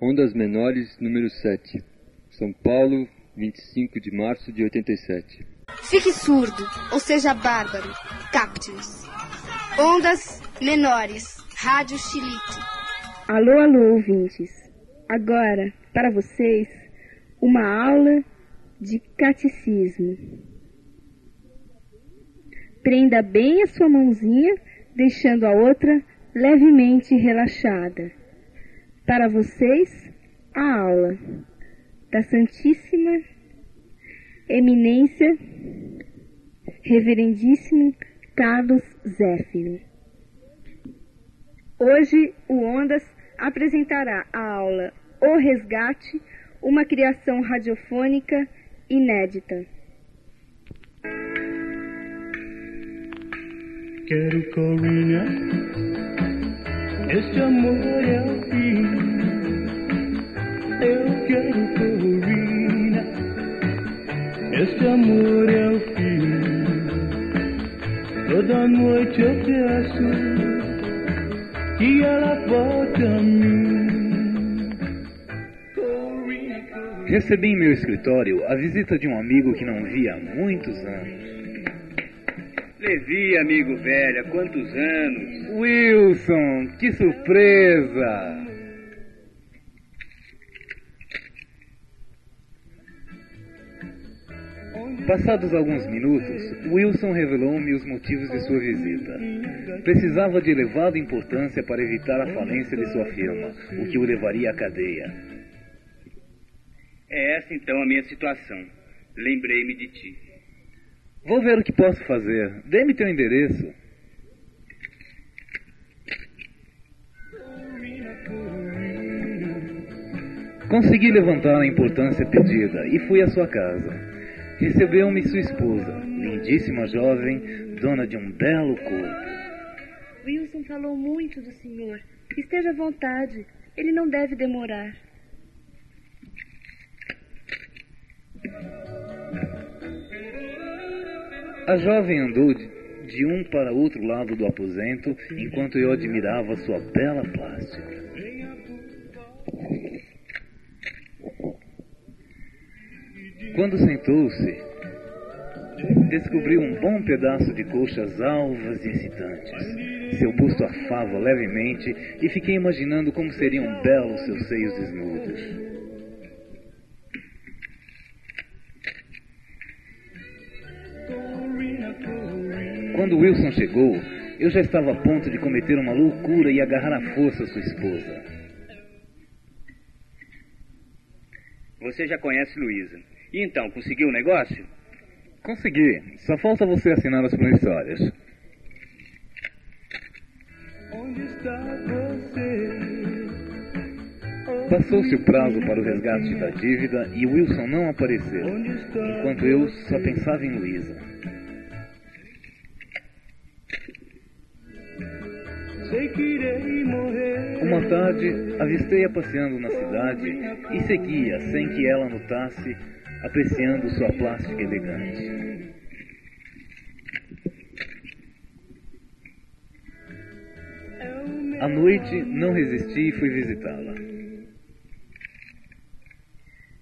Ondas Menores, número 7. São Paulo, 25 de março de 87. Fique surdo, ou seja bárbaro. Capte-nos. Ondas Menores, Rádio Chilite. Alô, alô, ouvintes. Agora, para vocês, uma aula de catecismo. Prenda bem a sua mãozinha, deixando a outra levemente relaxada. Para vocês, a aula da Santíssima Eminência Reverendíssimo Carlos Zéfiro. Hoje, o Ondas apresentará a aula O Resgate, uma criação radiofônica inédita. Quero Corina, este amor é o. Eu quero Corina, este amor é o fim. Toda noite eu peço que ela volte a mim. Corina, Corina. Recebi em meu escritório a visita de um amigo que não via há muitos anos. Levi, amigo velho, há quantos anos? Wilson, que surpresa! Passados alguns minutos, Wilson revelou-me os motivos de sua visita. Precisava de elevada importância para evitar a falência de sua firma, o que o levaria à cadeia. É essa então a minha situação. Lembrei-me de ti. Vou ver o que posso fazer. Dê-me teu endereço. Consegui levantar a importância pedida e fui à sua casa. Recebeu-me sua esposa, lindíssima jovem, dona de um belo corpo. Wilson falou muito do senhor. Esteja à vontade. Ele não deve demorar. A jovem andou de, um para outro lado do aposento enquanto eu admirava sua bela plástica. Quando sentou-se, descobri um bom pedaço de coxas alvas e excitantes. Seu busto afava levemente e fiquei imaginando como seriam belos seus seios desnudos. Quando Wilson chegou, eu já estava a ponto de cometer uma loucura e agarrar à força sua esposa. Você já conhece Luísa. Então, conseguiu o negócio? Consegui. Só falta você assinar as promissórias. Onde está você? Passou-se o prazo para o resgate da dívida e Wilson não apareceu, enquanto eu só pensava em Luísa. Uma tarde, avistei-a passeando na cidade e segui-a sem que ela notasse, apreciando sua plástica elegante. À noite, não resisti e fui visitá-la.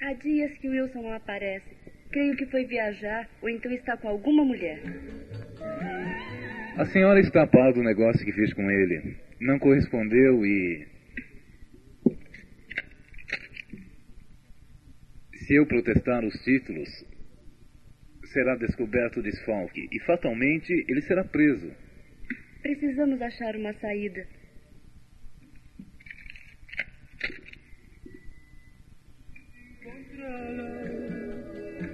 Há dias que Wilson não aparece. Creio que foi viajar ou então está com alguma mulher. A senhora está a par do negócio que fiz com ele. Não correspondeu e. Se eu protestar os títulos, será descoberto o desfalque e fatalmente ele será preso. Precisamos achar uma saída.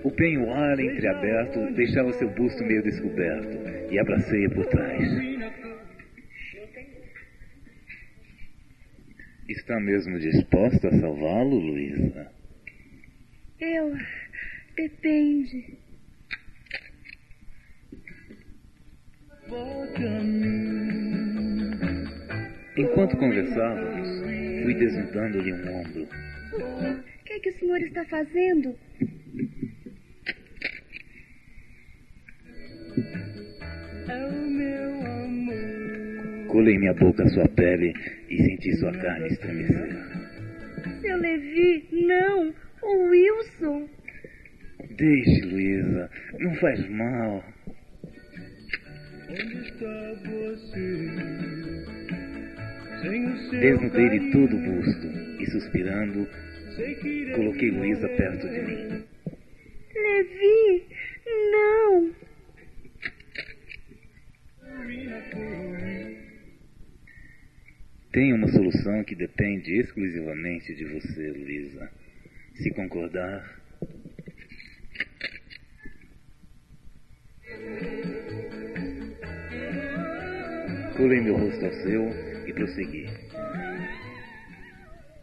O penhoar entreaberto deixava seu busto meio descoberto e abracei-a por trás. Está mesmo disposta a salvá-lo, Luísa? Eu. Depende. Volte a mim. Enquanto conversávamos, fui desnudando-lhe um ombro. O que é que o senhor está fazendo? É o meu amor. Colei minha boca à sua pele e senti sua carne estremecer. Seu Levi, não! O Wilson! Deixe, Luísa. Não faz mal. Desnudei-lhe carinho, todo o busto e, suspirando, coloquei Luísa perto de mim. Levi, não! Tem uma solução que depende exclusivamente de você, Luísa. Se concordar. Colei meu rosto ao seu e prossegui.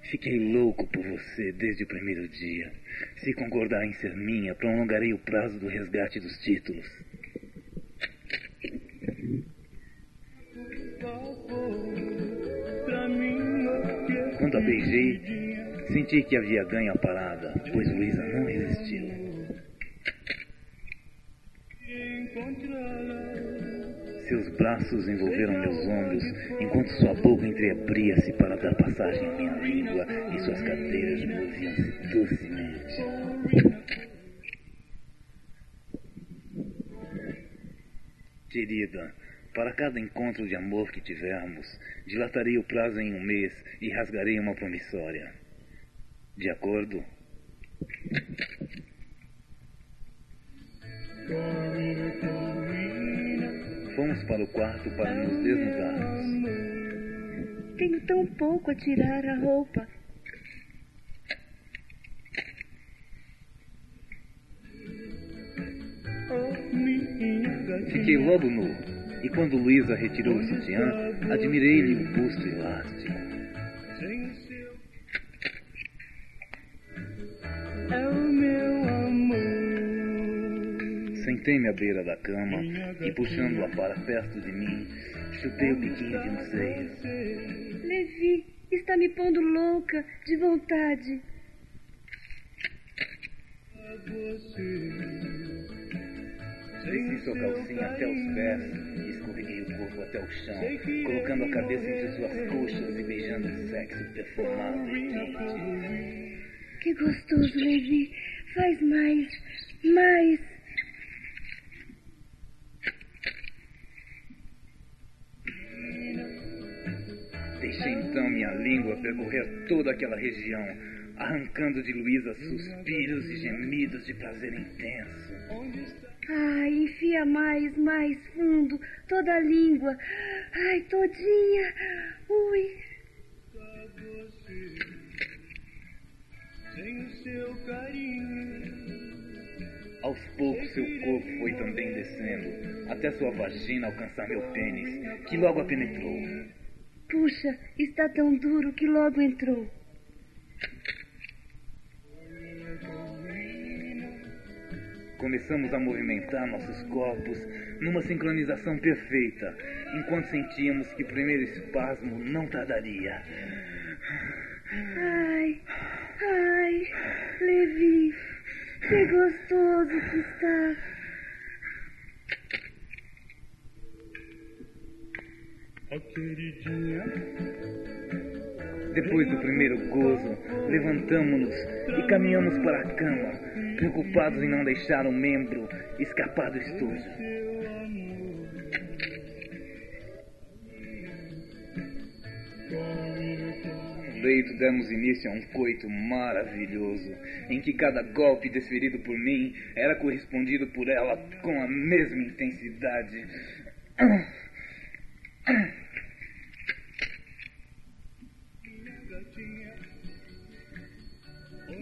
Fiquei louco por você desde o primeiro dia. Se concordar em ser minha, prolongarei o prazo do resgate dos títulos. Quando a beijei, senti que havia ganho a parada, pois Luísa não resistiu. Seus braços envolveram meus ombros, enquanto sua boca entreabria-se para dar passagem à minha língua e suas cadeiras moviam-se docemente. Querida, para cada encontro de amor que tivermos, dilatarei o prazo em um mês e rasgarei uma promissória. De acordo? Fomos para o quarto para nos desnudarmos. Tenho tão pouco a tirar a roupa. Fiquei logo nu, e quando Luísa retirou o sutiã, admirei-lhe o busto elástico. Sentei-me à beira da cama e, puxando-a para perto de mim, chupei o biquinho de um seio. Levi, está me pondo louca, de vontade. Desci sua calcinha até os pés e escorreguei o corpo até o chão, colocando a cabeça entre suas coxas e beijando o sexo perfumado e quente. Que gostoso, Levi. Faz mais, mais. Então minha língua percorrer toda aquela região, arrancando de Luísa suspiros e gemidos de prazer intenso. Ai, enfia mais, mais fundo, toda a língua. Ai, todinha. Ui. Sem o seu carinho. Aos poucos seu corpo foi também descendo, até sua vagina alcançar meu pênis, que logo a penetrou. Puxa, está tão duro que logo entrou. Começamos a movimentar nossos corpos numa sincronização perfeita, enquanto sentíamos que o primeiro espasmo não tardaria. Ai, ai, Levi, que gostoso que está. Depois do primeiro gozo, levantamos-nos e caminhamos para a cama, preocupados em não deixar o membro escapar do estojo. Leito demos início a um coito maravilhoso, em que cada golpe desferido por mim era correspondido por ela com a mesma intensidade.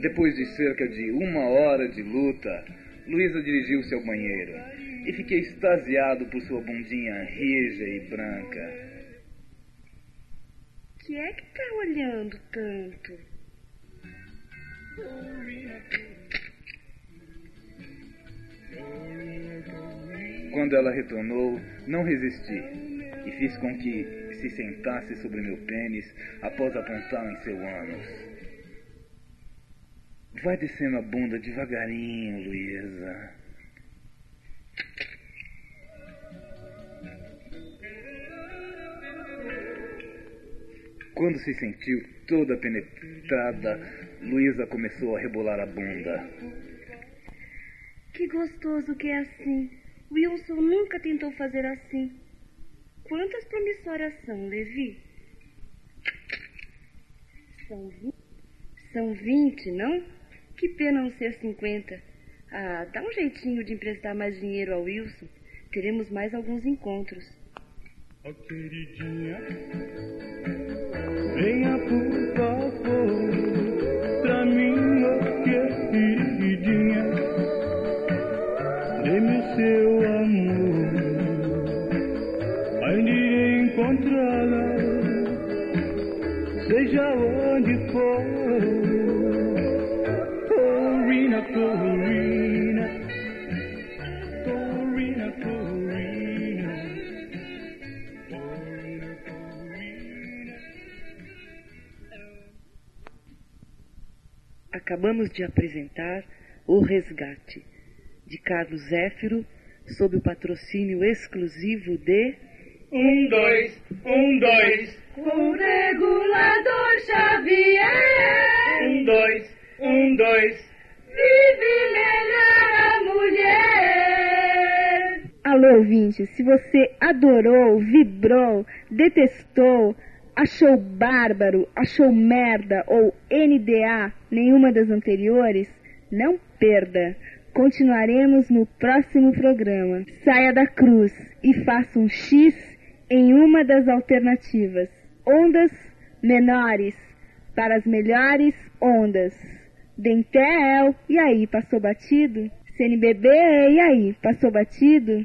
Depois de cerca de uma hora de luta, Luísa dirigiu-se ao banheiro e fiquei extasiado por sua bundinha rija e branca. Que é que tá olhando tanto? Quando ela retornou, não resisti e fiz com que se sentasse sobre meu pênis após apontá-lo em seu ânus. Vai descendo a bunda devagarinho, Luísa. Quando se sentiu toda penetrada, Luísa começou a rebolar a bunda. Que gostoso que é assim. Wilson nunca tentou fazer assim. Quantas promissórias são, Levi? São vinte? São vinte, não? Que pena não ser cinquenta. Ah, dá um jeitinho de emprestar mais dinheiro ao Wilson. Teremos mais alguns encontros. Ó queridinha, venha por favor Acabamos de apresentar O Resgate, de Carlos Zéfiro, sob o patrocínio exclusivo de Um, dois, um, dois, O regulador Xavier um, dois, um, dois. vive melhor a mulher. Alô, ouvinte, se você adorou, vibrou, detestou, achou bárbaro, achou merda ou NDA nenhuma das anteriores, não perda. Continuaremos no próximo programa. Saia da cruz e faça um X em uma das alternativas. Ondas menores para as melhores ondas. Dentel, e aí, passou batido? CNBB, e aí, passou batido?